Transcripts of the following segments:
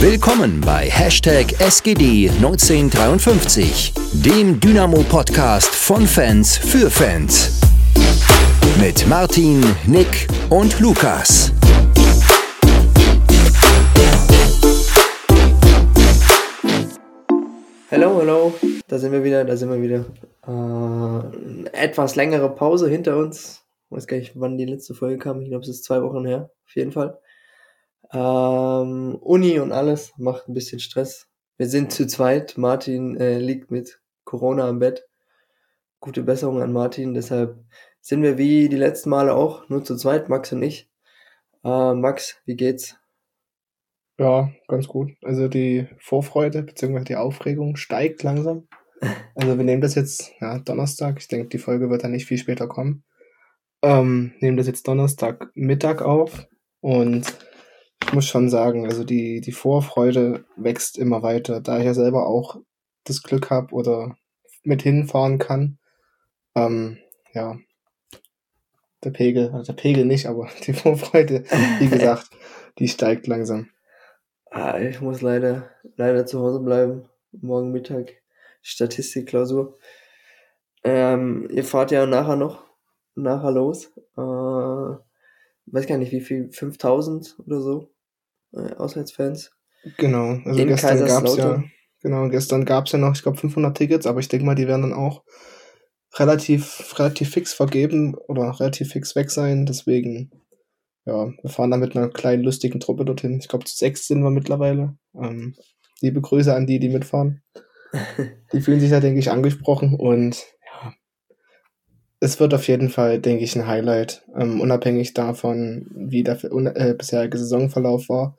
Willkommen bei Hashtag SGD1953, dem Dynamo-Podcast von Fans für Fans. Mit Martin, Nick und Lukas. Hallo, hallo, da sind wir wieder, da sind wir wieder. Äh, etwas längere Pause hinter uns. Ich weiß gar nicht, wann die letzte Folge kam. Ich glaube, es ist zwei Wochen her, auf jeden Fall. Ähm, Uni und alles macht ein bisschen Stress. Wir sind zu zweit. Martin äh, liegt mit Corona am Bett. Gute Besserung an Martin. Deshalb sind wir wie die letzten Male auch nur zu zweit, Max und ich. Äh, Max, wie geht's? Ja, ganz gut. Also die Vorfreude bzw. die Aufregung steigt langsam. Also wir nehmen das jetzt ja, Donnerstag. Ich denke, die Folge wird dann nicht viel später kommen. Ähm, nehmen das jetzt Donnerstag Mittag auf und ich muss schon sagen, also die, die Vorfreude wächst immer weiter, da ich ja selber auch das Glück habe oder mit hinfahren kann. Ähm, ja, der Pegel, also der Pegel nicht, aber die Vorfreude, wie gesagt, die steigt langsam. Ah, ich muss leider, leider zu Hause bleiben. Morgen Mittag Statistikklausur. Ähm, ihr fahrt ja nachher noch, nachher los. Äh, weiß gar nicht, wie viel, 5000 oder so äh, Auswärtsfans. Genau, also in gestern gab's ja, genau, gestern gab's ja noch, ich glaube, 500 Tickets, aber ich denke mal, die werden dann auch relativ, relativ fix vergeben oder relativ fix weg sein, deswegen, ja, wir fahren dann mit einer kleinen, lustigen Truppe dorthin. Ich glaube, zu sechs sind wir mittlerweile. Ähm, liebe Grüße an die, die mitfahren. die fühlen sich da, denke ich, angesprochen und es wird auf jeden Fall, denke ich, ein Highlight, ähm, unabhängig davon, wie der äh, bisherige Saisonverlauf war.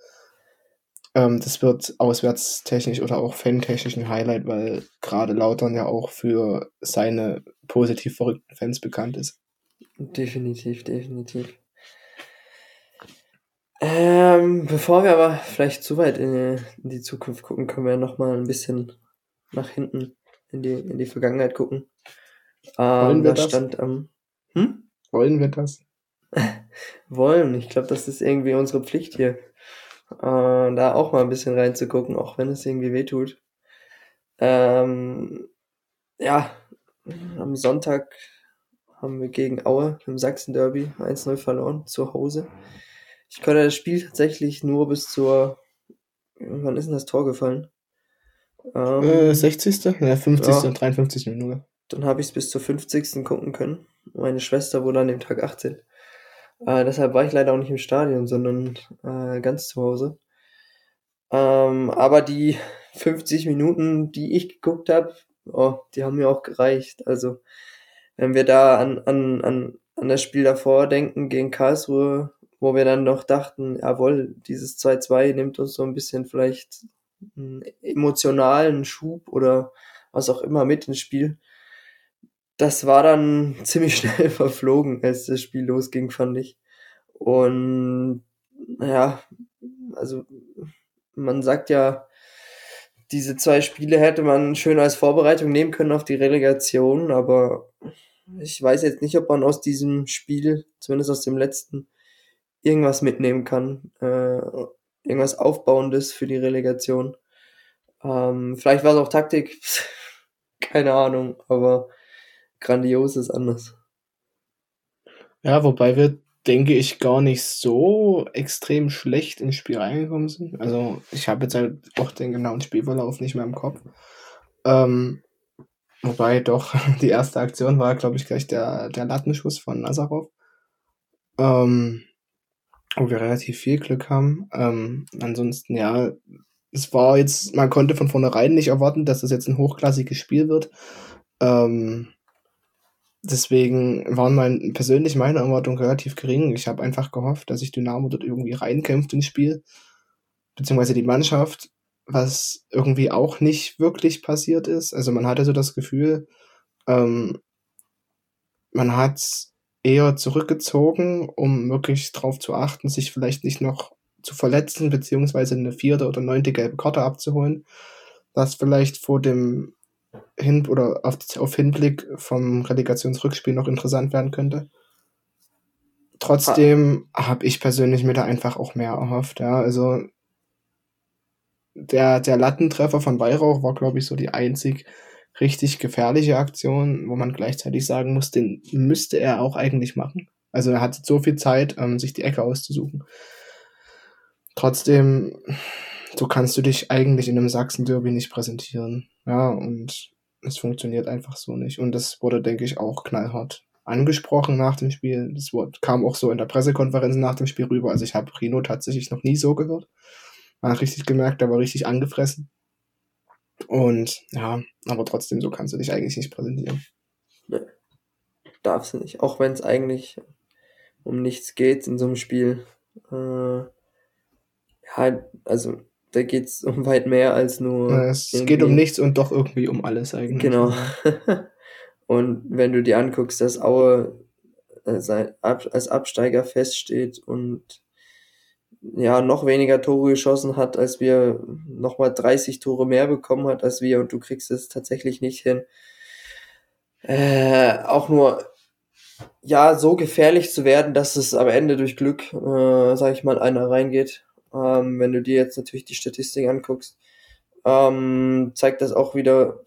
Ähm, das wird auswärtstechnisch oder auch fantechnisch ein Highlight, weil gerade Lautern ja auch für seine positiv verrückten Fans bekannt ist. Definitiv, definitiv. Ähm, bevor wir aber vielleicht zu weit in die, Zukunft gucken, können wir noch mal ein bisschen nach hinten in die, in die Vergangenheit gucken. Wollen ähm, wir das? Stand am, hm? Wollen wir das? Wollen. Ich glaube, das ist irgendwie unsere Pflicht hier. Äh, da auch mal ein bisschen reinzugucken, auch wenn es irgendwie wehtut. Ähm, ja, am Sonntag haben wir gegen Aue im Sachsen-Derby 1-0 verloren, zu Hause. Ich konnte das Spiel tatsächlich nur bis zur. Wann ist denn das Tor gefallen? Ähm, äh, 60. Ja, 50. Ja. 53. Minute. Dann habe ich es bis zur 50. gucken können. Meine Schwester wurde an dem Tag 18. Äh, deshalb war ich leider auch nicht im Stadion, sondern äh, ganz zu Hause. Ähm, aber die 50 Minuten, die ich geguckt habe, oh, die haben mir auch gereicht. Also, wenn wir da an, an, an, an das Spiel davor denken gegen Karlsruhe, wo wir dann noch dachten, jawohl, dieses 2-2 nimmt uns so ein bisschen vielleicht einen emotionalen Schub oder was auch immer mit ins Spiel das war dann ziemlich schnell verflogen, als das Spiel losging, fand ich. Und ja, also man sagt ja, diese zwei Spiele hätte man schön als Vorbereitung nehmen können auf die Relegation, aber ich weiß jetzt nicht, ob man aus diesem Spiel, zumindest aus dem letzten, irgendwas mitnehmen kann. Äh, irgendwas Aufbauendes für die Relegation. Ähm, vielleicht war es auch Taktik, keine Ahnung, aber grandios ist anders. Ja, wobei wir, denke ich, gar nicht so extrem schlecht ins Spiel reingekommen sind. Also ich habe jetzt halt auch den genauen Spielverlauf nicht mehr im Kopf. Ähm, wobei doch die erste Aktion war, glaube ich, gleich der, der Lattenschuss von Nazarov. Ähm, wo wir relativ viel Glück haben. Ähm, ansonsten, ja, es war jetzt, man konnte von vornherein nicht erwarten, dass das jetzt ein hochklassiges Spiel wird. Ähm, Deswegen waren mein, persönlich meine Erwartungen relativ gering. Ich habe einfach gehofft, dass sich Dynamo dort irgendwie reinkämpft ins Spiel, beziehungsweise die Mannschaft, was irgendwie auch nicht wirklich passiert ist. Also man hatte so das Gefühl, ähm, man hat eher zurückgezogen, um wirklich darauf zu achten, sich vielleicht nicht noch zu verletzen, beziehungsweise eine vierte oder neunte gelbe Karte abzuholen, was vielleicht vor dem hin oder auf, auf Hinblick vom Relegationsrückspiel noch interessant werden könnte. Trotzdem ah. habe ich persönlich mir da einfach auch mehr erhofft. Ja, also der, der Lattentreffer von Weihrauch war, glaube ich, so die einzig richtig gefährliche Aktion, wo man gleichzeitig sagen muss, den müsste er auch eigentlich machen. Also er hat so viel Zeit, ähm, sich die Ecke auszusuchen. Trotzdem, so kannst du dich eigentlich in einem Sachsen-Derby nicht präsentieren. Ja, und es funktioniert einfach so nicht. Und das wurde, denke ich, auch knallhart angesprochen nach dem Spiel. Das Wort kam auch so in der Pressekonferenz nach dem Spiel rüber. Also ich habe Rino tatsächlich noch nie so gehört. Man hat richtig gemerkt, er war richtig angefressen. Und ja, aber trotzdem, so kannst du dich eigentlich nicht präsentieren. Nee, darfst du nicht. Auch wenn es eigentlich um nichts geht in so einem Spiel. Äh, ja, also da geht es um weit mehr als nur. Ja, es geht um nichts und doch irgendwie um alles eigentlich. Genau. und wenn du dir anguckst, dass Aue äh, als Absteiger feststeht und ja, noch weniger Tore geschossen hat, als wir nochmal 30 Tore mehr bekommen hat als wir und du kriegst es tatsächlich nicht hin. Äh, auch nur, ja, so gefährlich zu werden, dass es am Ende durch Glück, äh, sag ich mal, einer reingeht. Ähm, wenn du dir jetzt natürlich die Statistik anguckst, ähm, zeigt das auch wieder,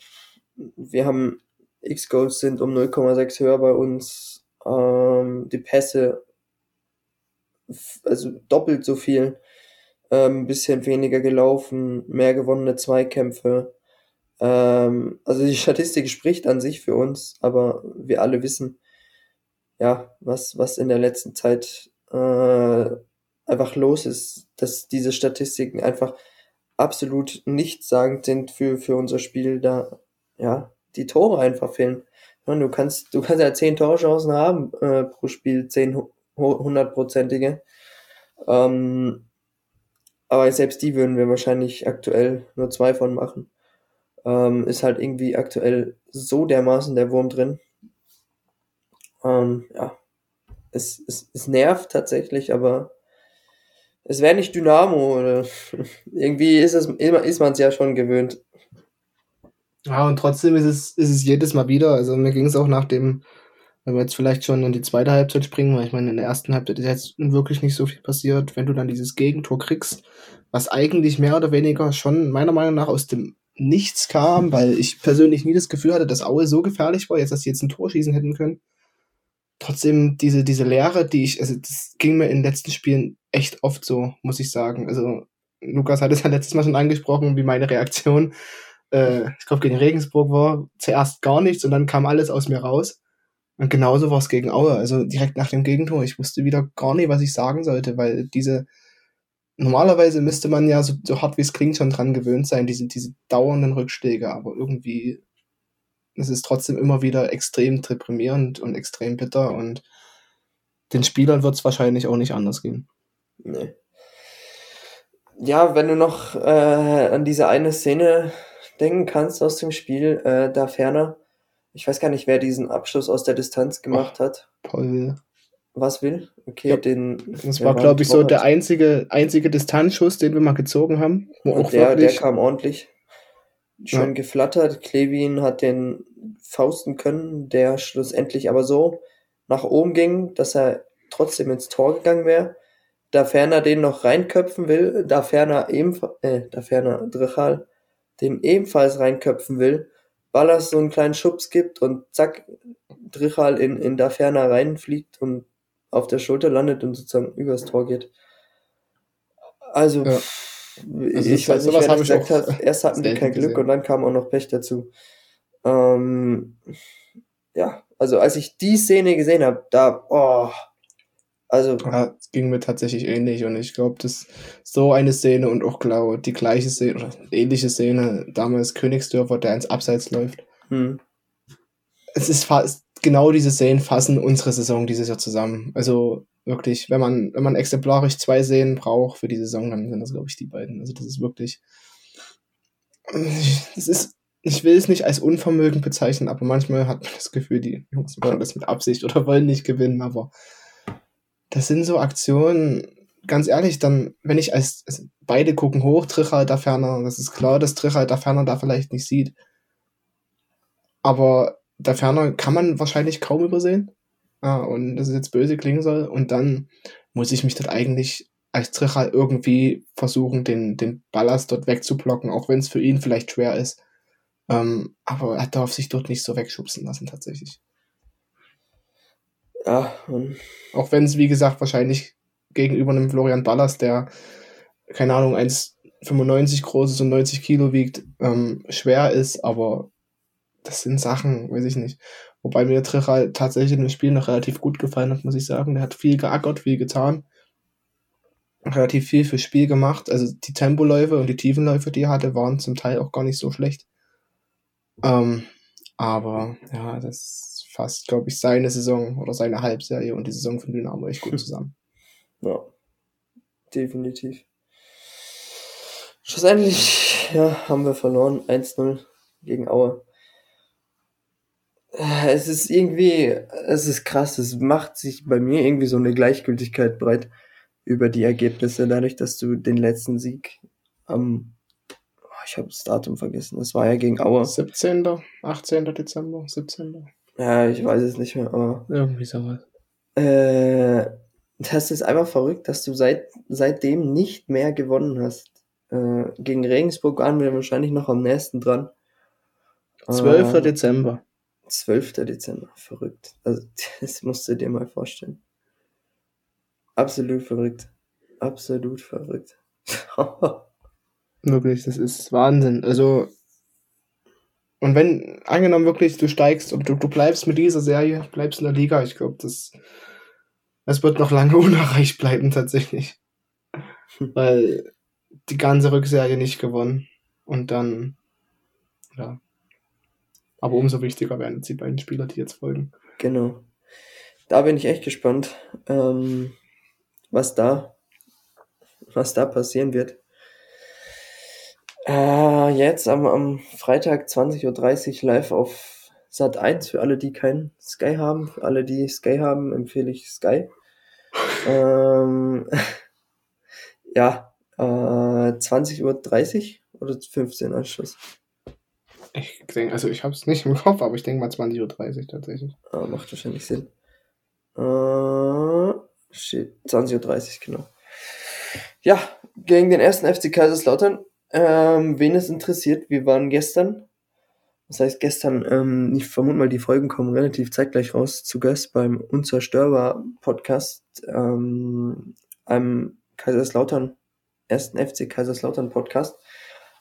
wir haben X-Goals sind um 0,6 höher bei uns, ähm, die Pässe also doppelt so viel, ähm, bisschen weniger gelaufen, mehr gewonnene Zweikämpfe. Ähm, also die Statistik spricht an sich für uns, aber wir alle wissen, ja, was, was in der letzten Zeit äh, einfach los ist, dass diese Statistiken einfach absolut nichtssagend sind für, für unser Spiel, da ja, die Tore einfach fehlen. du kannst, du kannst ja zehn Torchancen haben äh, pro Spiel, zehn hundertprozentige. Ähm, aber selbst die würden wir wahrscheinlich aktuell nur zwei von machen. Ähm, ist halt irgendwie aktuell so dermaßen der Wurm drin. Ähm, ja, es, es, es nervt tatsächlich, aber es wäre nicht Dynamo. Oder irgendwie ist ist man es ja schon gewöhnt. Ja, und trotzdem ist es, ist es jedes Mal wieder. Also mir ging es auch nach dem wenn wir jetzt vielleicht schon in die zweite Halbzeit springen, weil ich meine, in der ersten Halbzeit ist jetzt wirklich nicht so viel passiert. Wenn du dann dieses Gegentor kriegst, was eigentlich mehr oder weniger schon meiner Meinung nach aus dem Nichts kam, weil ich persönlich nie das Gefühl hatte, dass Aue so gefährlich war, jetzt, dass sie jetzt ein Tor schießen hätten können. Trotzdem diese, diese Lehre, die ich, also das ging mir in den letzten Spielen echt oft so, muss ich sagen. Also Lukas hat es ja letztes Mal schon angesprochen, wie meine Reaktion, äh, ich glaube, gegen Regensburg war zuerst gar nichts und dann kam alles aus mir raus. Und genauso war es gegen Aue. Also direkt nach dem Gegentor. Ich wusste wieder gar nicht, was ich sagen sollte, weil diese, normalerweise müsste man ja so, so hart wie es klingt schon dran gewöhnt sein, diese, diese dauernden Rückschläge, aber irgendwie es ist trotzdem immer wieder extrem deprimierend und extrem bitter und den Spielern wird es wahrscheinlich auch nicht anders gehen. Nee. Ja, wenn du noch äh, an diese eine Szene denken kannst aus dem Spiel, äh, da ferner, ich weiß gar nicht, wer diesen Abschluss aus der Distanz gemacht Ach, hat. Paul Will. Was will? Okay, ja, den. Das war, glaube ich, so der einzige, einzige Distanzschuss, den wir mal gezogen haben. Wo auch der, wirklich... der kam ordentlich. Schön ja. geflattert. Klevin hat den fausten können, der schlussendlich aber so nach oben ging, dass er trotzdem ins Tor gegangen wäre. Da Ferner den noch reinköpfen will, da Ferner ebenfalls, äh, da Ferner Drichal den ebenfalls reinköpfen will, Ballas so einen kleinen Schubs gibt und zack, Drichal in, in da ferner reinfliegt und auf der Schulter landet und sozusagen übers Tor geht. Also, ja. Also ich weiß nicht, wer gesagt hat. Erst hatten die kein Glück gesehen. und dann kam auch noch Pech dazu. Ähm, ja, also als ich die Szene gesehen habe, da, oh, also. Ja, es ging mir tatsächlich ähnlich und ich glaube, dass so eine Szene und auch glaube die gleiche Szene oder ähnliche Szene damals Königsdörfer, der ins Abseits läuft. Hm. Es ist fast genau diese Szenen fassen unsere Saison dieses Jahr zusammen. Also wirklich, wenn man, wenn man exemplarisch zwei Szenen braucht für die Saison, dann sind das, glaube ich, die beiden. Also das ist wirklich. Das ist, ich will es nicht als Unvermögen bezeichnen, aber manchmal hat man das Gefühl, die Jungs machen das mit Absicht oder wollen nicht gewinnen, aber das sind so Aktionen, ganz ehrlich, dann, wenn ich als, also beide gucken hoch, Trichal da ferner, das ist klar, dass Trichal da ferner da vielleicht nicht sieht. Aber da ferner kann man wahrscheinlich kaum übersehen. Ah, und das ist jetzt böse klingen soll. Und dann muss ich mich dort eigentlich Eichstricher irgendwie versuchen, den, den Ballast dort wegzublocken, auch wenn es für ihn vielleicht schwer ist. Ähm, aber er darf sich dort nicht so wegschubsen lassen, tatsächlich. Ja, und Auch wenn es, wie gesagt, wahrscheinlich gegenüber einem Florian Ballas, der, keine Ahnung, 1,95 groß ist und 90 Kilo wiegt, ähm, schwer ist, aber das sind Sachen, weiß ich nicht. Wobei mir Trichal tatsächlich in dem Spiel noch relativ gut gefallen hat, muss ich sagen. Der hat viel geackert, viel getan. Relativ viel fürs Spiel gemacht. Also die Tempoläufe und die Tiefenläufe, die er hatte, waren zum Teil auch gar nicht so schlecht. Ähm, aber ja, das fasst, glaube ich, seine Saison oder seine Halbserie und die Saison von Dynamo echt gut zusammen. ja, definitiv. Schlussendlich, ja, haben wir verloren. 1-0 gegen Aue. Äh, Es ist irgendwie, es ist krass, es macht sich bei mir irgendwie so eine Gleichgültigkeit breit über die Ergebnisse, dadurch, dass du den letzten Sieg am, oh, ich habe das Datum vergessen, das war ja gegen Aue. 17., 18. Dezember, 17. Ja, ich weiß es nicht mehr, aber Irgendwie sowas. äh, das ist einfach verrückt, dass du seit, seitdem nicht mehr gewonnen hast. Äh, gegen Regensburg waren wir wahrscheinlich noch am nächsten dran. 12. Äh, Dezember. 12. Dezember, verrückt. Also, das musst du dir mal vorstellen. Absolut verrückt. Absolut verrückt. Wirklich, das ist Wahnsinn. Also, und wenn, angenommen wirklich, du steigst und du, du bleibst mit dieser Serie, bleibst in der Liga, ich glaube, das, das wird noch lange unerreicht bleiben, tatsächlich. Weil die ganze Rückserie nicht gewonnen. Und dann, ja. Aber umso wichtiger werden die beiden Spieler, die jetzt folgen. genau. Da bin ich echt gespannt, ähm, was da, was da passieren wird. Äh, jetzt am, am Freitag 20.30 Uhr live auf Sat 1 für alle, die keinen Sky haben. Für alle, die Sky haben, empfehle ich Sky. ähm, ja, äh, 20.30 Uhr oder 15 Anschluss. Ich denke, also ich habe es nicht im Kopf, aber ich denke mal 20.30 Uhr tatsächlich. Ah, macht wahrscheinlich Sinn. Äh, shit, 20.30 Uhr, genau. Ja, gegen den ersten FC Kaiserslautern. Ähm, wen es interessiert, wir waren gestern, das heißt gestern, ähm, ich vermute mal, die Folgen kommen relativ zeitgleich raus, zu Gast beim Unzerstörbar Podcast, ähm, einem Kaiserslautern, ersten FC Kaiserslautern Podcast,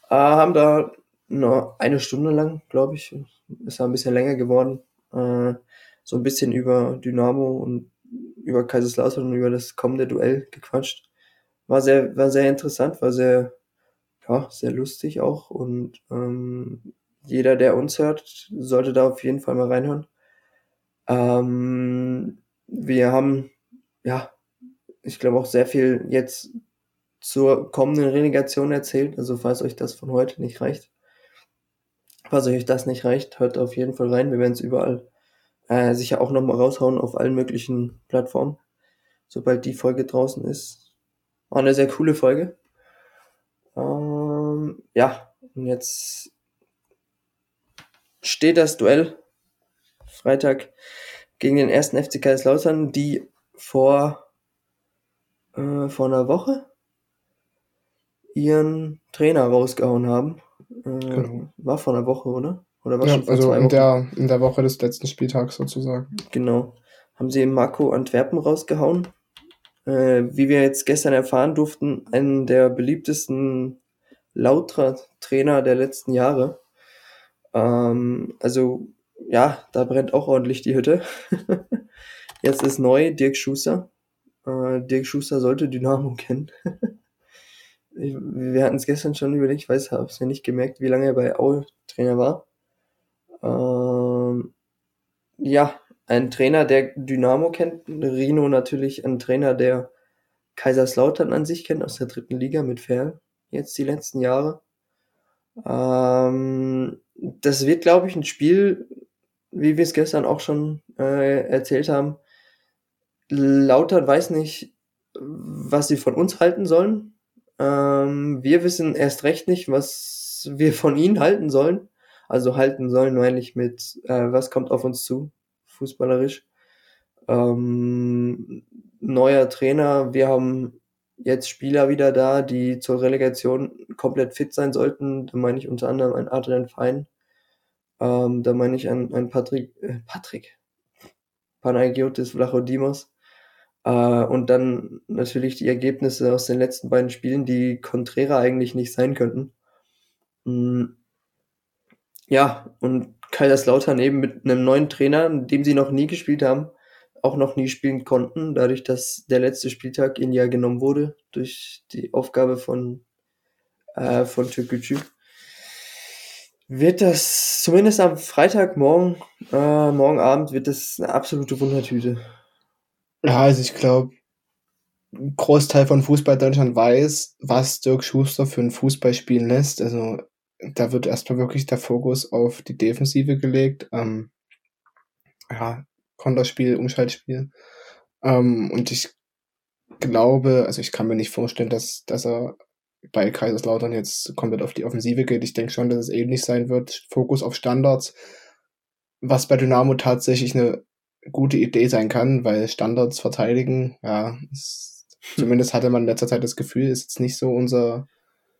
äh, haben da noch eine Stunde lang, glaube ich, ist ja ein bisschen länger geworden, äh, so ein bisschen über Dynamo und über Kaiserslautern und über das kommende Duell gequatscht. War sehr, war sehr interessant, war sehr, ja, sehr lustig auch und ähm, jeder, der uns hört, sollte da auf jeden Fall mal reinhören. Ähm, wir haben, ja, ich glaube auch sehr viel jetzt zur kommenden Relegation erzählt, also falls euch das von heute nicht reicht. Falls euch das nicht reicht, hört auf jeden Fall rein. Wir werden es überall äh, sicher auch nochmal raushauen auf allen möglichen Plattformen, sobald die Folge draußen ist. War eine sehr coole Folge. Ähm, ja, und jetzt steht das Duell Freitag gegen den ersten FC Kaiserslautern, die vor, äh, vor einer Woche ihren Trainer rausgehauen haben. Äh, Genau. War vor einer Woche, oder? Oder war Ja, schon vor also zwei in Wochen? der, in der Woche des letzten Spieltags sozusagen. Genau. Haben sie Marco Antwerpen rausgehauen. Äh, wie wir jetzt gestern erfahren durften, einen der beliebtesten Lautra-Trainer der letzten Jahre. Ähm, also, ja, da brennt auch ordentlich die Hütte. jetzt ist neu Dirk Schuster. Äh, Dirk Schuster sollte Dynamo kennen. wir hatten es gestern schon überlegt, ich weiß, habe es ja nicht gemerkt, wie lange er bei Aue Trainer war. Ähm, ja, ein Trainer, der Dynamo kennt. Rino natürlich ein Trainer, der Kaiserslautern an sich kennt aus der dritten Liga mit Ferl. Jetzt die letzten Jahre. Ähm, das wird, glaube ich, ein Spiel, wie wir es gestern auch schon äh, erzählt haben. Lautern weiß nicht, was sie von uns halten sollen. Ähm, wir wissen erst recht nicht, was wir von ihnen halten sollen. Also halten sollen, meine ich mit, äh, was kommt auf uns zu, fußballerisch. Ähm, neuer Trainer, wir haben jetzt Spieler wieder da, die zur Relegation komplett fit sein sollten. Da meine ich unter anderem an Adrian Fein. Ähm, da meine ich an, an Patrick, äh, Patrick, Panagiotis Vlachodimos. Äh, und dann natürlich die Ergebnisse aus den letzten beiden Spielen, die konträrer eigentlich nicht sein könnten. Mhm. Ja, und Kaiserslautern eben mit einem neuen Trainer, dem sie noch nie gespielt haben, auch noch nie spielen konnten, dadurch, dass der letzte Spieltag ihnen ja genommen wurde durch die Aufgabe von, äh, von Türkgücü. Wird das zumindest am Freitagmorgen, äh, morgen Abend, wird das eine absolute Wundertüte. Ja, also ich glaube, ein Großteil von Fußball Deutschland weiß, was Dirk Schuster für ein Fußball spielen lässt. Also da wird erstmal wirklich der Fokus auf die Defensive gelegt. Ähm, ja, Konterspiel, Umschaltspiel. Ähm, und ich glaube, also ich kann mir nicht vorstellen, dass, dass er bei Kaiserslautern jetzt komplett auf die Offensive geht. Ich denke schon, dass es ähnlich sein wird. Fokus auf Standards, was bei Dynamo tatsächlich eine gute Idee sein kann, weil Standards verteidigen, ja, ist, zumindest hatte man in letzter Zeit das Gefühl, ist jetzt nicht so unser,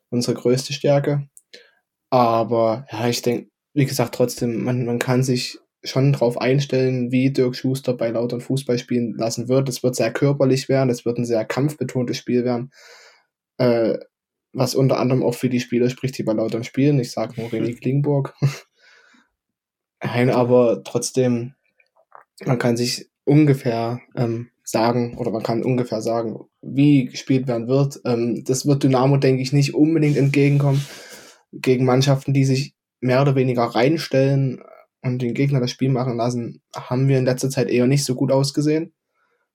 unsere größte Stärke. Aber ja, ich denke, wie gesagt, trotzdem, man, man kann sich schon darauf einstellen, wie Dirk Schuster bei Lautern Fußball spielen lassen wird. Es wird sehr körperlich werden, es wird ein sehr kampfbetontes Spiel werden, äh, was unter anderem auch für die Spieler spricht, die bei Lautern spielen. Ich sage nur René Klingburg. Nein, aber trotzdem, man kann sich ungefähr ähm, sagen oder man kann ungefähr sagen, wie gespielt werden wird. Ähm, das wird Dynamo, denke ich, nicht unbedingt entgegenkommen gegen Mannschaften, die sich mehr oder weniger reinstellen und den Gegner das Spiel machen lassen, haben wir in letzter Zeit eher nicht so gut ausgesehen.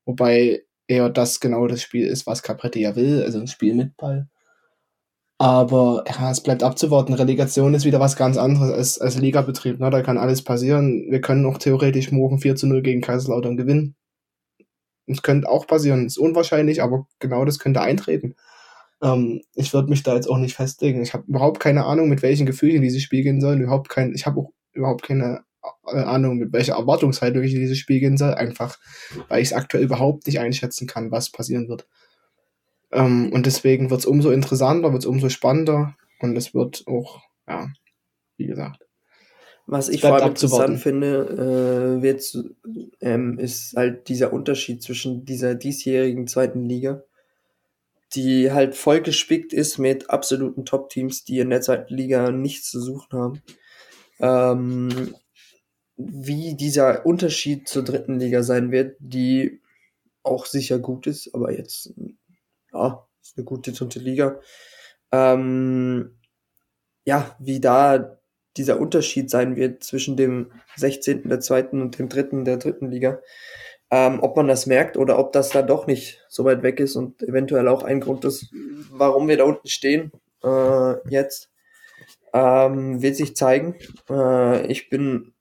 Wobei eher das genau das Spiel ist, was Capretti ja will, also ein Spiel mit Ball. Aber ja, es bleibt abzuwarten. Relegation ist wieder was ganz anderes als, als Ligabetrieb. Ne? Da kann alles passieren. Wir können auch theoretisch morgen 4 zu 0 gegen Kaiserslautern gewinnen. Es könnte auch passieren. Ist unwahrscheinlich, aber genau das könnte eintreten. Ähm, ich würde mich da jetzt auch nicht festlegen. Ich habe überhaupt keine Ahnung, mit welchen Gefühlen dieses Spiel gehen soll. Überhaupt kein, ich habe auch überhaupt keine äh, Ahnung, mit welcher Erwartungshaltung ich dieses Spiel gehen soll. Einfach, weil ich es aktuell überhaupt nicht einschätzen kann, was passieren wird. Ähm, und deswegen wird es umso interessanter, wird es umso spannender und es wird auch, ja, wie gesagt. Was ich vor allem interessant finde, äh, wird, ähm, ist halt dieser Unterschied zwischen dieser diesjährigen zweiten Liga die halt voll gespickt ist mit absoluten Top-Teams, die in der zweiten Liga nichts zu suchen haben. Ähm, wie dieser Unterschied zur dritten Liga sein wird, die auch sicher gut ist, aber jetzt, ja, ist eine gute dritte Liga. Ähm, ja, wie da dieser Unterschied sein wird zwischen dem 16. der zweiten und dem dritten der dritten Liga ähm, ob man das merkt oder ob das da doch nicht so weit weg ist und eventuell auch ein Grund ist, warum wir da unten stehen äh, jetzt, ähm, wird sich zeigen. Äh, ich bin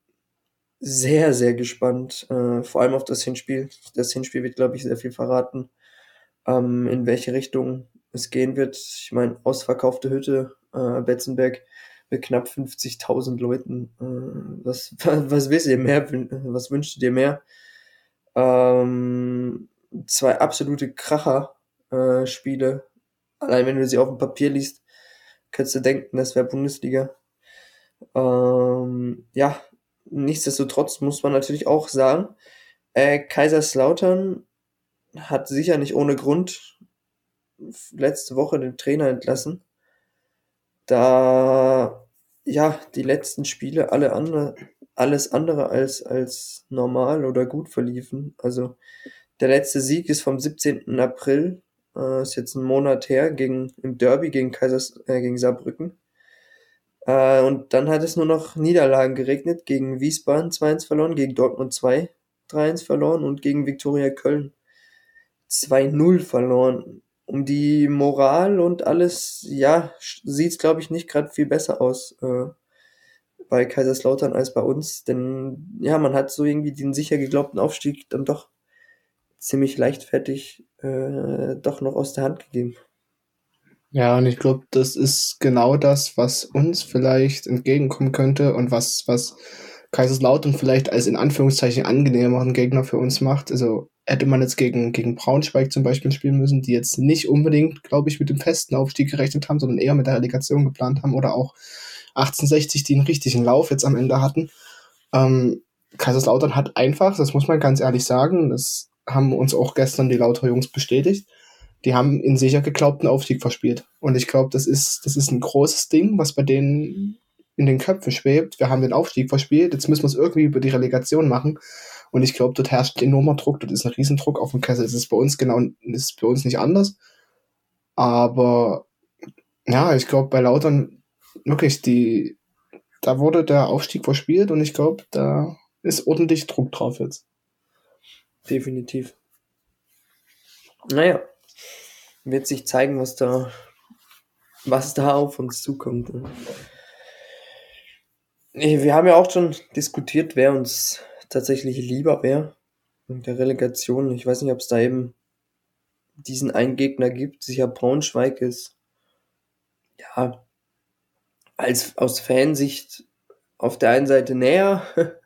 sehr, sehr gespannt, äh, vor allem auf das Hinspiel. Das Hinspiel wird, glaube ich, sehr viel verraten, ähm, in welche Richtung es gehen wird. Ich meine, ausverkaufte Hütte, äh, Betzenberg mit knapp 50.000 Leuten. Äh, was, was willst du dir mehr? Was wünschst du dir mehr? Ähm, zwei absolute Kracher-Spiele. Äh, Allein wenn du sie auf dem Papier liest, könntest du denken, das wäre Bundesliga. Ähm, ja, nichtsdestotrotz muss man natürlich auch sagen, äh, Kaiserslautern hat sicher nicht ohne Grund letzte Woche den Trainer entlassen. Da ja die letzten Spiele alle andere alles andere als, als normal oder gut verliefen. Also der letzte Sieg ist vom 17. April, äh, ist jetzt ein Monat her, gegen, im Derby gegen Kaisers, äh, gegen Saarbrücken. Äh, und dann hat es nur noch Niederlagen geregnet, gegen Wiesbaden 2-1 verloren, gegen Dortmund 2 3-1 verloren und gegen Viktoria Köln 2-0 verloren. Um die Moral und alles, ja, sieht's glaube ich nicht gerade viel besser aus. Äh, bei Kaiserslautern als bei uns, denn ja, man hat so irgendwie den sicher geglaubten Aufstieg dann doch ziemlich leichtfertig äh, doch noch aus der Hand gegeben. Ja, und ich glaube, das ist genau das, was uns vielleicht entgegenkommen könnte und was, was Kaiserslautern vielleicht als in Anführungszeichen angenehmeren Gegner für uns macht. Also hätte man jetzt gegen, gegen Braunschweig zum Beispiel spielen müssen, die jetzt nicht unbedingt, glaube ich, mit dem festen Aufstieg gerechnet haben, sondern eher mit der Relegation geplant haben oder auch 1860, die einen richtigen Lauf jetzt am Ende hatten. Ähm, Kaiserslautern hat einfach, das muss man ganz ehrlich sagen, das haben uns auch gestern die Lauter Jungs bestätigt, die haben in sicher geglaubten Aufstieg verspielt. Und ich glaube, das ist, das ist ein großes Ding, was bei denen in den Köpfen schwebt. Wir haben den Aufstieg verspielt, jetzt müssen wir es irgendwie über die Relegation machen. Und ich glaube, dort herrscht enormer Druck, dort ist ein Riesendruck auf dem Kessel. Das ist bei uns genau, ist bei uns nicht anders. Aber ja, ich glaube, bei Lautern wirklich, die, da wurde der Aufstieg verspielt und ich glaube, da ist ordentlich Druck drauf jetzt. Definitiv. Naja, wird sich zeigen, was da, was da auf uns zukommt. Wir haben ja auch schon diskutiert, wer uns tatsächlich lieber wäre in der Relegation. Ich weiß nicht, ob es da eben diesen einen Gegner gibt. Sicher Braunschweig ist, ja, als aus Fansicht auf der einen Seite näher,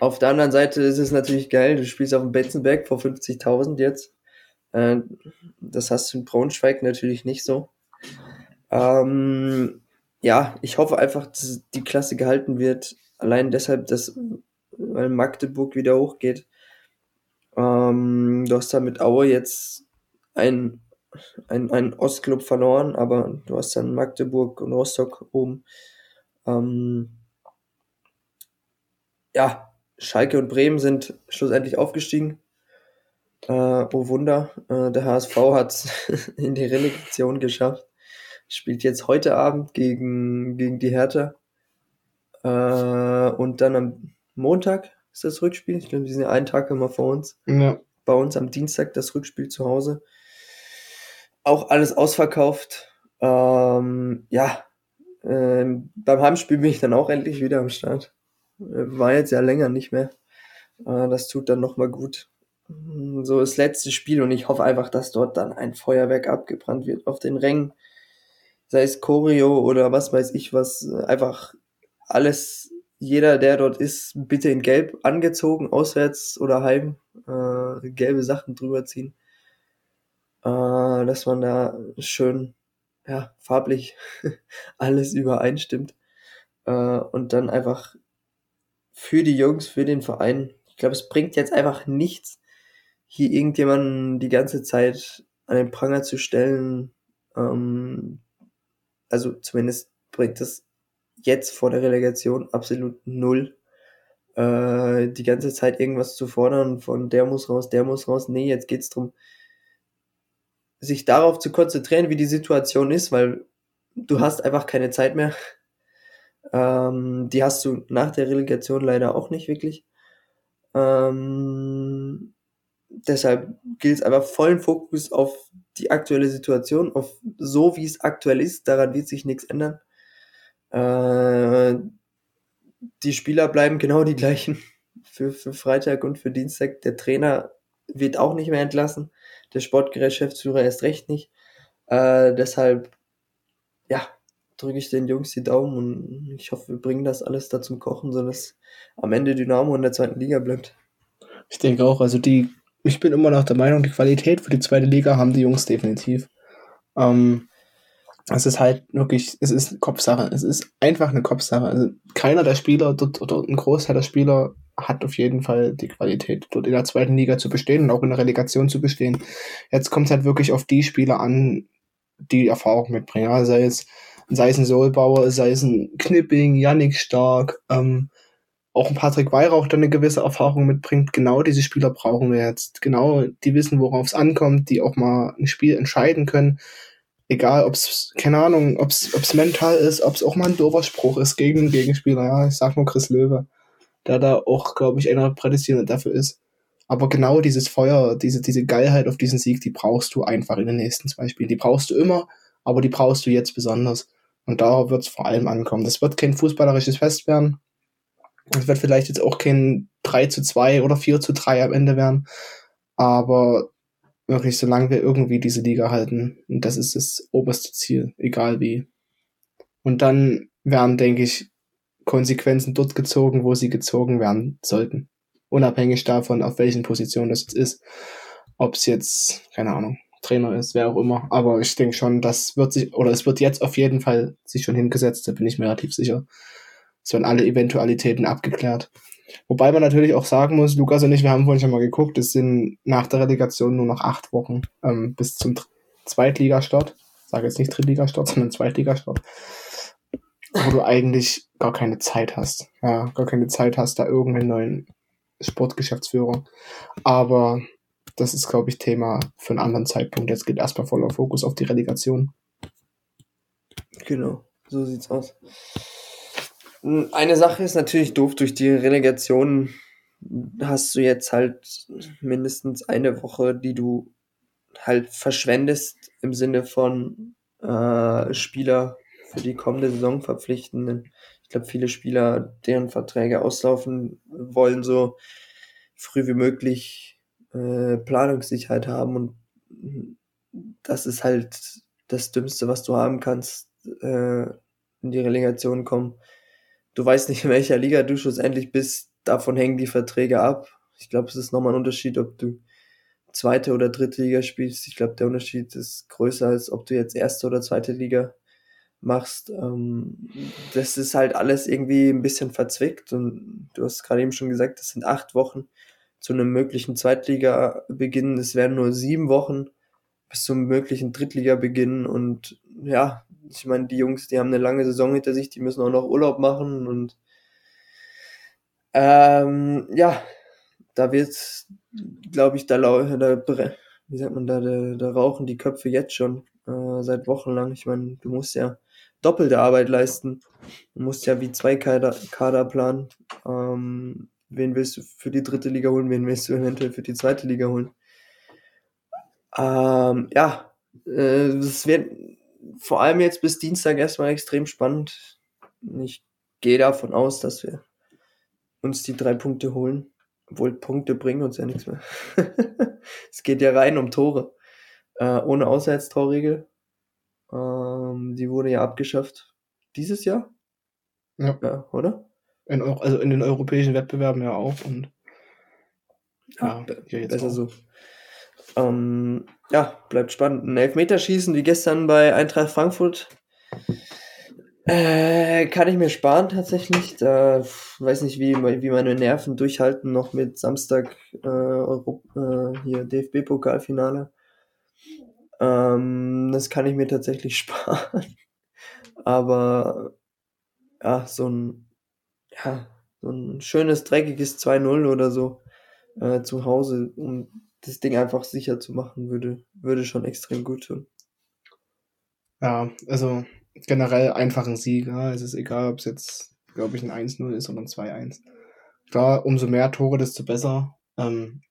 auf der anderen Seite ist es natürlich geil. Du spielst auf dem Betzenberg vor 50.000 jetzt. Äh, das hast du in Braunschweig natürlich nicht so. Ähm, ja, ich hoffe einfach, dass die Klasse gehalten wird. Allein deshalb, dass weil Magdeburg wieder hochgeht. Ähm, du hast da mit Aue jetzt ein, ein, Ostclub verloren, aber du hast dann Magdeburg und Rostock oben. Ähm, ja, Schalke und Bremen sind schlussendlich aufgestiegen. Äh, oh Wunder, äh, der HSV hat in die Relegation geschafft. Spielt jetzt heute Abend gegen, gegen die Hertha. Äh, und dann am Montag ist das Rückspiel. Ich glaube, die sind ja einen Tag immer vor uns. Ja. Bei uns am Dienstag das Rückspiel zu Hause. Auch alles ausverkauft. Ähm, ja, ähm, beim Heimspiel bin ich dann auch endlich wieder am Start. Äh, war jetzt ja länger nicht mehr. Äh, das tut dann nochmal gut. So das letzte Spiel und ich hoffe einfach, dass dort dann ein Feuerwerk abgebrannt wird auf den Rängen. Sei es Choreo oder was weiß ich was. Einfach alles jeder, der dort ist, bitte in Gelb angezogen, auswärts oder heim, äh, gelbe Sachen drüber ziehen, äh, dass man da schön, ja, farblich alles übereinstimmt. Äh, und dann einfach für die Jungs, für den Verein, ich glaube, es bringt jetzt einfach nichts, hier irgendjemanden die ganze Zeit an den Pranger zu stellen, ähm, also zumindest bringt es jetzt vor der Relegation absolut null. Äh, die ganze Zeit irgendwas zu fordern von der muss raus, der muss raus. Nee, jetzt geht's drum, sich darauf zu konzentrieren, wie die Situation ist, weil du hast einfach keine Zeit mehr. Ähm, die hast du nach der Relegation leider auch nicht wirklich. Ähm, deshalb gilt es einfach vollen Fokus auf die aktuelle Situation, auf so wie es aktuell ist. Daran wird sich nichts ändern. Äh, die Spieler bleiben genau die gleichen für, für Freitag und für Dienstag. Der Trainer wird auch nicht mehr entlassen. Der Sportgeschäftsführer erst recht nicht. Äh, deshalb, ja, drücke ich den Jungs die Daumen und ich hoffe, wir bringen das alles da zum Kochen, sodass am Ende Dynamo in der zweiten Liga bleibt. Ich denke auch, also die, ich bin immer noch der Meinung, die Qualität für die zweite Liga haben die Jungs definitiv. Ähm, es ist halt wirklich, es ist Kopfsache. Es ist einfach eine Kopfsache. Also keiner der Spieler dort oder ein Großteil der Spieler hat auf jeden Fall die Qualität, dort in der zweiten Liga zu bestehen und auch in der Relegation zu bestehen. Jetzt kommt es halt wirklich auf die Spieler an, die Erfahrung mitbringen. Ja, sei es, sei es ein Soulbauer, sei es ein Knipping, Yannick Stark, ähm, auch ein Patrick Weihrauch, der eine gewisse Erfahrung mitbringt. Genau diese Spieler brauchen wir jetzt. Genau, die wissen, worauf es ankommt, die auch mal ein Spiel entscheiden können egal, ob es, keine Ahnung, ob es mental ist, ob es auch mal ein doofer Spruch ist gegen den Gegenspieler. Ja, ich sag nur Chris Löwe, der da auch, glaube ich, einer prädestiniert dafür ist. Aber genau dieses Feuer, diese, diese Geilheit auf diesen Sieg, die brauchst du einfach in den nächsten zwei Spielen. Die brauchst du immer, aber die brauchst du jetzt besonders. Und da wird es vor allem ankommen. Das wird kein fußballerisches Fest werden. Es wird vielleicht jetzt auch kein 3 zu 2 oder 4 zu 3 am Ende werden. Aber wirklich, solange wir irgendwie diese Liga halten. Und das ist das oberste Ziel, egal wie. Und dann werden, denke ich, Konsequenzen dort gezogen, wo sie gezogen werden sollten. Unabhängig davon, auf welchen Position das jetzt ist. Ob es jetzt, keine Ahnung, Trainer ist, wer auch immer. Aber ich denke schon, das wird sich, oder es wird jetzt auf jeden Fall sich schon hingesetzt, da bin ich mir relativ sicher. Es werden alle Eventualitäten abgeklärt. Wobei man natürlich auch sagen muss, Lukas und ich, wir haben vorhin schon mal geguckt, es sind nach der Relegation nur noch acht Wochen ähm, bis zum Zweitligastart. Ich sage jetzt nicht Drittligastart, sondern Zweitligastart. Wo du eigentlich gar keine Zeit hast. Ja, gar keine Zeit hast, da irgendeinen neuen Sportgeschäftsführer. Aber das ist, glaube ich, Thema für einen anderen Zeitpunkt. Jetzt geht erstmal voller Fokus auf die Relegation. Genau, so sieht's aus. Eine Sache ist natürlich doof, durch die Relegation hast du jetzt halt mindestens eine Woche, die du halt verschwendest im Sinne von äh, Spieler für die kommende Saison verpflichten. Ich glaube, viele Spieler, deren Verträge auslaufen, wollen so früh wie möglich äh, Planungssicherheit haben und das ist halt das Dümmste, was du haben kannst, äh, in die Relegation kommen du weißt nicht, in welcher Liga du schlussendlich bist, davon hängen die Verträge ab. Ich glaube, es ist nochmal ein Unterschied, ob du zweite oder dritte Liga spielst. Ich glaube, der Unterschied ist größer, als ob du jetzt erste oder zweite Liga machst. Ähm, das ist halt alles irgendwie ein bisschen verzwickt und du hast gerade eben schon gesagt, das sind acht Wochen zu einem möglichen Zweitliga-Beginn. Es werden nur sieben Wochen bis zum möglichen Drittliga-Beginn und ja, ich meine, die Jungs, die haben eine lange Saison hinter sich, die müssen auch noch Urlaub machen und ähm, ja, da wird, glaube ich, da, da, wie sagt man da, da, da rauchen die Köpfe jetzt schon äh, seit Wochen lang. Ich meine, du musst ja doppelte Arbeit leisten. Du musst ja wie zwei Kader, Kader planen. Ähm, wen willst du für die dritte Liga holen, wen willst du eventuell für die zweite Liga holen? Ähm, ja, äh, es wird vor allem jetzt bis Dienstag erstmal extrem spannend. Ich gehe davon aus, dass wir uns die drei Punkte holen. Obwohl Punkte bringen uns ja nichts mehr. es geht ja rein um Tore. Äh, ohne Auswärtstorregel. Ähm, die wurde ja abgeschafft. Dieses Jahr? Ja. ja oder? In, also in den europäischen Wettbewerben ja auch. Und ja, ja besser auch. so. Ähm, ja, bleibt spannend. Ein Elfmeterschießen wie gestern bei Eintracht Frankfurt. Äh, kann ich mir sparen tatsächlich. Da weiß nicht, wie, wie meine Nerven durchhalten noch mit Samstag äh, Europa, äh, hier DFB-Pokalfinale. Ähm, das kann ich mir tatsächlich sparen. Aber ja, so ein ja, so ein schönes, dreckiges 2-0 oder so äh, zu Hause, um das Ding einfach sicher zu machen, würde, würde schon extrem gut tun. Ja, also generell einfach ein Sieg. Ja. Es ist egal, ob es jetzt, glaube ich, ein 1-0 ist oder ein 2-1. Klar, umso mehr Tore, desto besser. Ähm,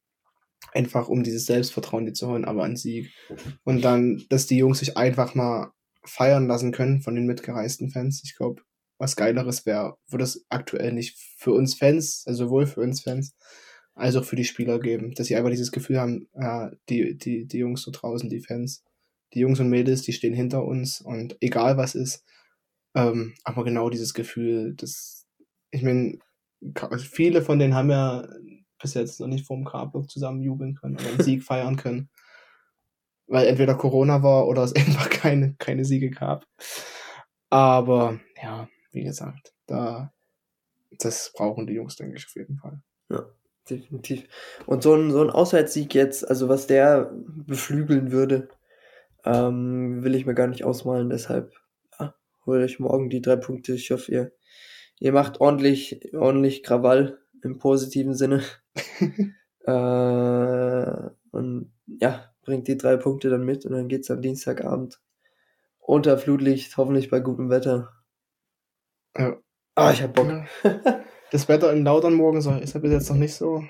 einfach um dieses Selbstvertrauen dir zu holen, aber ein Sieg. Und dann, dass die Jungs sich einfach mal feiern lassen können von den mitgereisten Fans. Ich glaube, was Geileres wäre, würde es aktuell nicht für uns Fans, also sowohl für uns Fans, als auch für die Spieler geben, dass sie einfach dieses Gefühl haben, ja, die, die, die Jungs so draußen, die Fans, die Jungs und Mädels, die stehen hinter uns und egal was ist, ähm, aber genau dieses Gefühl, das, ich meine, viele von denen haben ja bis jetzt noch nicht vorm Grablock zusammen jubeln können oder einen Sieg feiern können, weil entweder Corona war oder es einfach keine, keine Siege gab. Aber ja, wie gesagt, da, das brauchen die Jungs, denke ich, auf jeden Fall. Ja definitiv. Und so ein, so ein Auswärtssieg jetzt, also was der beflügeln würde, ähm, will ich mir gar nicht ausmalen. Deshalb ja, hole ich morgen die drei Punkte. Ich hoffe, ihr, ihr macht ordentlich, ordentlich Krawall im positiven Sinne. äh, und ja, bringt die drei Punkte dann mit und dann geht's am Dienstagabend unter Flutlicht, hoffentlich bei gutem Wetter. Ja. Ah, ich hab Bock. das Wetter in Lautern morgen soll, ist ja bis jetzt noch nicht so,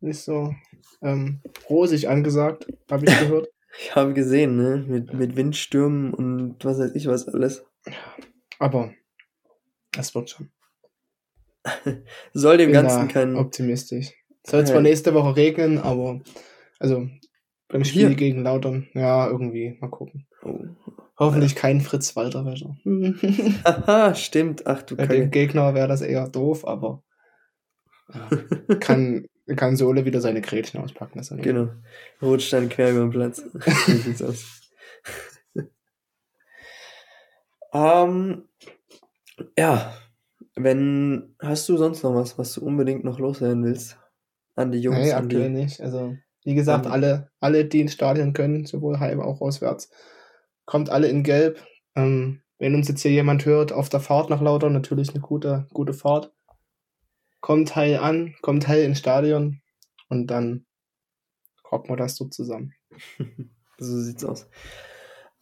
nicht so ähm, rosig angesagt, habe ich gehört. ich habe gesehen, ne? Mit, mit Windstürmen und was weiß ich was alles. Aber es wird schon. soll dem Bin Ganzen kein. Optimistisch. Soll zwar nächste Woche regnen, aber also beim Spiel Hier. gegen Lautern, ja, irgendwie, mal gucken. Oh. Hoffentlich kein Fritz Walter Wetter. Aha, stimmt. Ach du Bei dem Gegner wäre das eher doof, aber Ja. kann, kann Sohle wieder seine Gretchen auspacken. Das genau. Rutscht dann quer über den Platz. so sieht's aus. ähm, ja, wenn, hast du sonst noch was, was du unbedingt noch loswerden willst? An die Jungs? Nee, aktuell die, nicht. Also, wie gesagt, alle, alle, die ins Stadion können, sowohl heim auch auswärts, kommt alle in Gelb. Ähm, wenn uns jetzt hier jemand hört, auf der Fahrt nach Lauter, natürlich eine gute, gute Fahrt. Kommt heil an, kommt heil ins Stadion und dann rocken wir das so zusammen. So sieht's aus.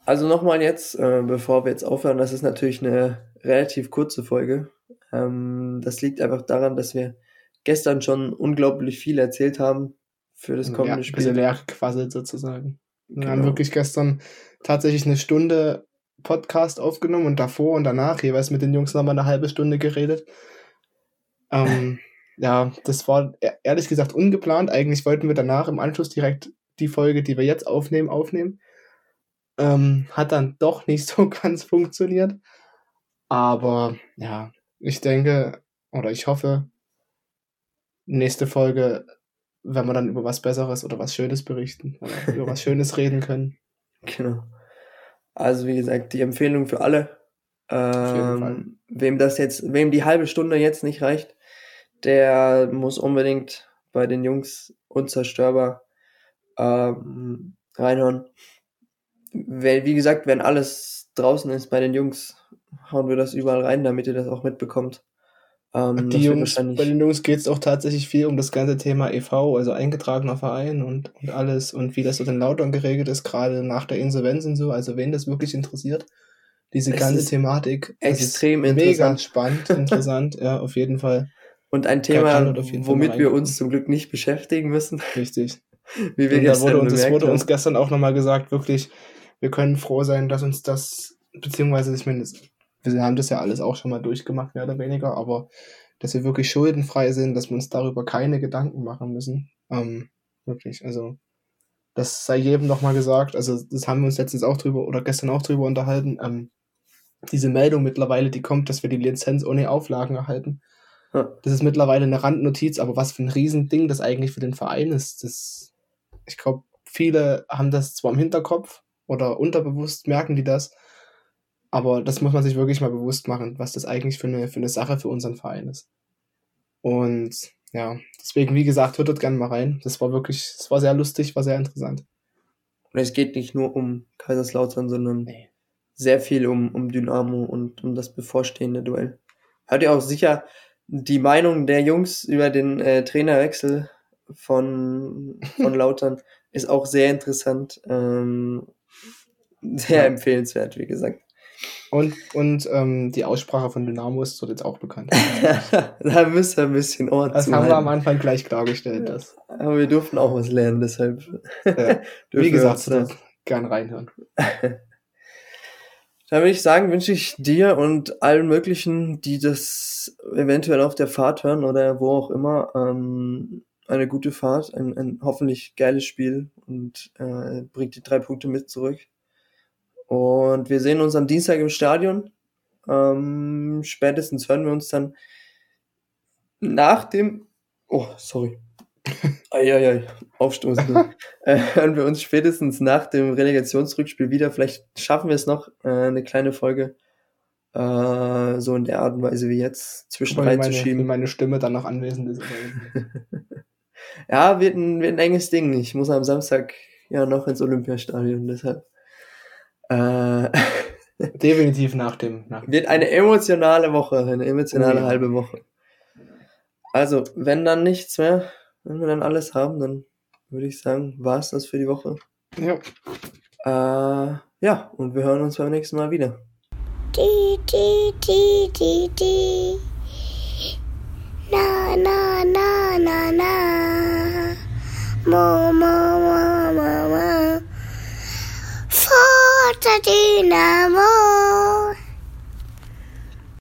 Also nochmal jetzt, äh, bevor wir jetzt aufhören, das ist natürlich eine relativ kurze Folge. Ähm, das liegt einfach daran, dass wir gestern schon unglaublich viel erzählt haben für das ja, kommende ein Spiel. bisschen leer gequasselt sozusagen. Wir haben Genau. wirklich gestern tatsächlich eine Stunde Podcast aufgenommen und davor und danach jeweils mit den Jungs nochmal eine halbe Stunde geredet. Ähm, ja, das war e- ehrlich gesagt ungeplant. Eigentlich wollten wir danach im Anschluss direkt die Folge, die wir jetzt aufnehmen, aufnehmen. Ähm, hat dann doch nicht so ganz funktioniert. Aber ja, ich denke oder ich hoffe, nächste Folge, wenn wir dann über was Besseres oder was Schönes berichten oder über was Schönes reden können. Genau. Also wie gesagt, die Empfehlung für alle. Ähm, wem das jetzt, wem die halbe Stunde jetzt nicht reicht, der muss unbedingt bei den Jungs unzerstörbar ähm, reinhören. Weil, wie gesagt, wenn alles draußen ist bei den Jungs, hauen wir das überall rein, damit ihr das auch mitbekommt. Ähm, Die Jungs, bei den Jungs geht es auch tatsächlich viel um das ganze Thema e.V., also eingetragener Verein und, und alles und wie das so in Lautern geregelt ist, gerade nach der Insolvenz und so. Also wen das wirklich interessiert, diese Es ganze Thematik das ist extrem mega interessant. spannend, interessant, ja, auf jeden Fall. Und ein Thema, womit wir uns zum Glück nicht beschäftigen müssen, Richtig. wie wir Und gestern wurde uns, es wurde haben. uns gestern auch nochmal gesagt, wirklich, wir können froh sein, dass uns das, beziehungsweise, ich meine, wir haben das ja alles auch schon mal durchgemacht, mehr oder weniger, aber dass wir wirklich schuldenfrei sind, dass wir uns darüber keine Gedanken machen müssen. Ähm, wirklich, also das sei jedem nochmal gesagt, also das haben wir uns letztens auch drüber oder gestern auch drüber unterhalten. Ähm, diese Meldung mittlerweile, die kommt, dass wir die Lizenz ohne Auflagen erhalten. Ja. Das ist mittlerweile eine Randnotiz, aber was für ein Riesending das eigentlich für den Verein ist, das, ich glaube, viele haben das zwar im Hinterkopf oder unterbewusst merken die das, aber das muss man sich wirklich mal bewusst machen, was das eigentlich für eine, für eine Sache für unseren Verein ist. Und ja, deswegen, wie gesagt, hört dort gerne mal rein. Das war wirklich, das war sehr lustig, war sehr interessant. Und es geht nicht nur um Kaiserslautern, sondern Nee. sehr viel um, um Dynamo und um das bevorstehende Duell. Hört ihr auch sicher die Meinung der Jungs über den äh, Trainerwechsel von, von Lautern ist auch sehr interessant, ähm, sehr Ja. empfehlenswert, wie gesagt. Und, und ähm, die Aussprache von Dynamo ist dort jetzt auch bekannt. da müsst ihr ein bisschen Ohr Das haben wir am. Anfang gleich klargestellt. Das, Aber wir durften auch was lernen, deshalb. ja. Wie wir gesagt, uns dort gern reinhören. Dann würde ich sagen, wünsche ich dir und allen möglichen, die das eventuell auf der Fahrt hören oder wo auch immer, ähm, eine gute Fahrt, ein, ein hoffentlich geiles Spiel und äh, bringt die drei Punkte mit zurück. Und wir sehen uns am Dienstag im Stadion. Ähm, spätestens hören wir uns dann nach dem. Oh, sorry. Eieiei, aufstoßen. äh, hören wir uns spätestens nach dem Relegationsrückspiel wieder. Vielleicht schaffen wir es noch, äh, eine kleine Folge äh, so in der Art und Weise wie jetzt zwischen Weil meine, wenn reinzuschieben. meine Stimme dann noch anwesend ist. Ja, wird ein, wird ein enges Ding. Ich muss am Samstag ja noch ins Olympiastadion, deshalb. Äh, Definitiv nach dem. Nach wird eine emotionale Woche, eine emotionale ja. halbe Woche. Also, wenn dann nichts mehr, wenn wir dann alles haben, dann würde ich sagen, war es das für die Woche. ja. Äh, ja, und wir hören uns beim nächsten Mal wieder. Di, di, di, di, di. Na, na, na, na, na. Mo, mo, mo, mo, mo. Forza Dynamo.